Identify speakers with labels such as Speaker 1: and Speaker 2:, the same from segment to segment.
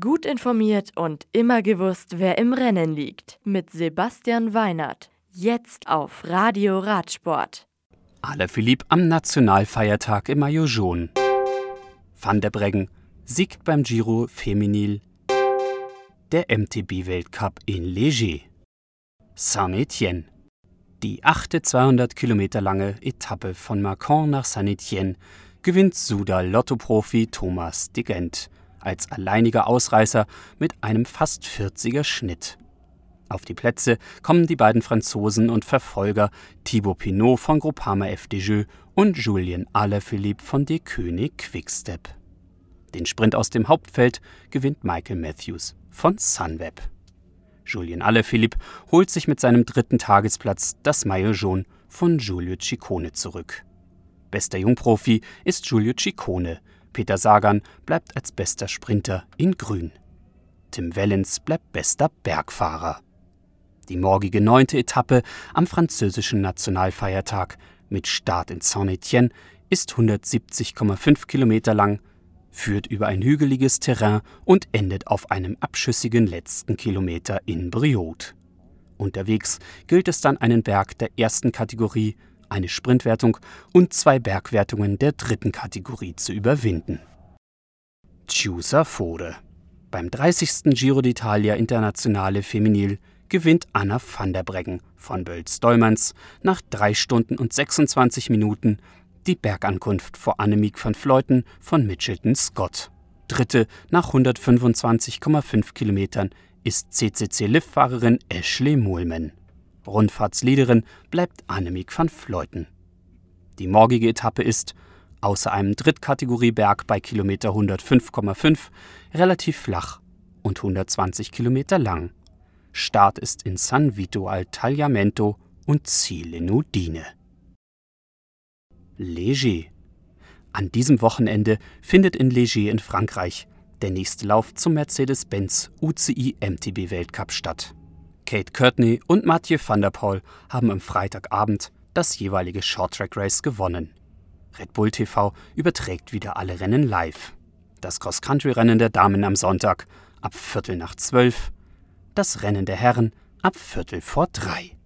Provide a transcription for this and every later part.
Speaker 1: Gut informiert und immer gewusst, wer im Rennen liegt. Mit Sebastian Weinert. Jetzt auf Radio Radsport.
Speaker 2: Alle Philipp am Nationalfeiertag im jaune. Van der Breggen siegt beim Giro Feminil. Der MTB-Weltcup in Léger. Saint-Étienne. Die achte 200 Kilometer lange Etappe von Macron nach Saint-Étienne gewinnt Suda-Lotto-Profi Thomas Digent als alleiniger Ausreißer mit einem fast 40er Schnitt. Auf die Plätze kommen die beiden Franzosen und Verfolger Thibaut Pinot von Groupama FDJ und Julien Alaphilippe von De König Quickstep. Den Sprint aus dem Hauptfeld gewinnt Michael Matthews von Sunweb. Julien Alaphilippe holt sich mit seinem dritten Tagesplatz das Maillot jaune von Giulio Ciccone zurück. Bester Jungprofi ist Giulio Ciccone, Peter Sagan bleibt als bester Sprinter in Grün. Tim Wellens bleibt bester Bergfahrer. Die morgige neunte Etappe am französischen Nationalfeiertag mit Start in Saint-Étienne ist 170,5 Kilometer lang, führt über ein hügeliges Terrain und endet auf einem abschüssigen letzten Kilometer in Brioude. Unterwegs gilt es dann einen Berg der ersten Kategorie eine Sprintwertung und zwei Bergwertungen der dritten Kategorie zu überwinden. Chiusa Fore. Beim 30. Giro d'Italia Internationale Feminil gewinnt Anna van der Breggen von Bölz-Dollmanns nach 3 Stunden und 26 Minuten die Bergankunft vor Annemiek van Vleuten von Mitchelton Scott. Dritte nach 125,5 Kilometern ist CCC-Liftfahrerin Ashley Mohlman. Rundfahrtsleaderin bleibt Annemiek van Vleuten. Die morgige Etappe ist, außer einem Drittkategorieberg bei Kilometer 105,5, relativ flach und 120 Kilometer lang. Start ist in San Vito al Tagliamento und Ziel in Udine. Léger. An diesem Wochenende findet in Léger in Frankreich der nächste Lauf zum Mercedes-Benz UCI MTB Weltcup statt. Kate Courtney und Mathieu van der Poel haben am Freitagabend das jeweilige Shorttrack Race gewonnen. Red Bull TV überträgt wieder alle Rennen live. Das Cross-Country-Rennen der Damen am Sonntag ab Viertel nach zwölf, das Rennen der Herren ab Viertel vor drei.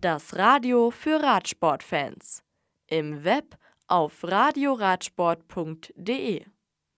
Speaker 1: Das Radio für Radsportfans. Im Web auf radioradsport.de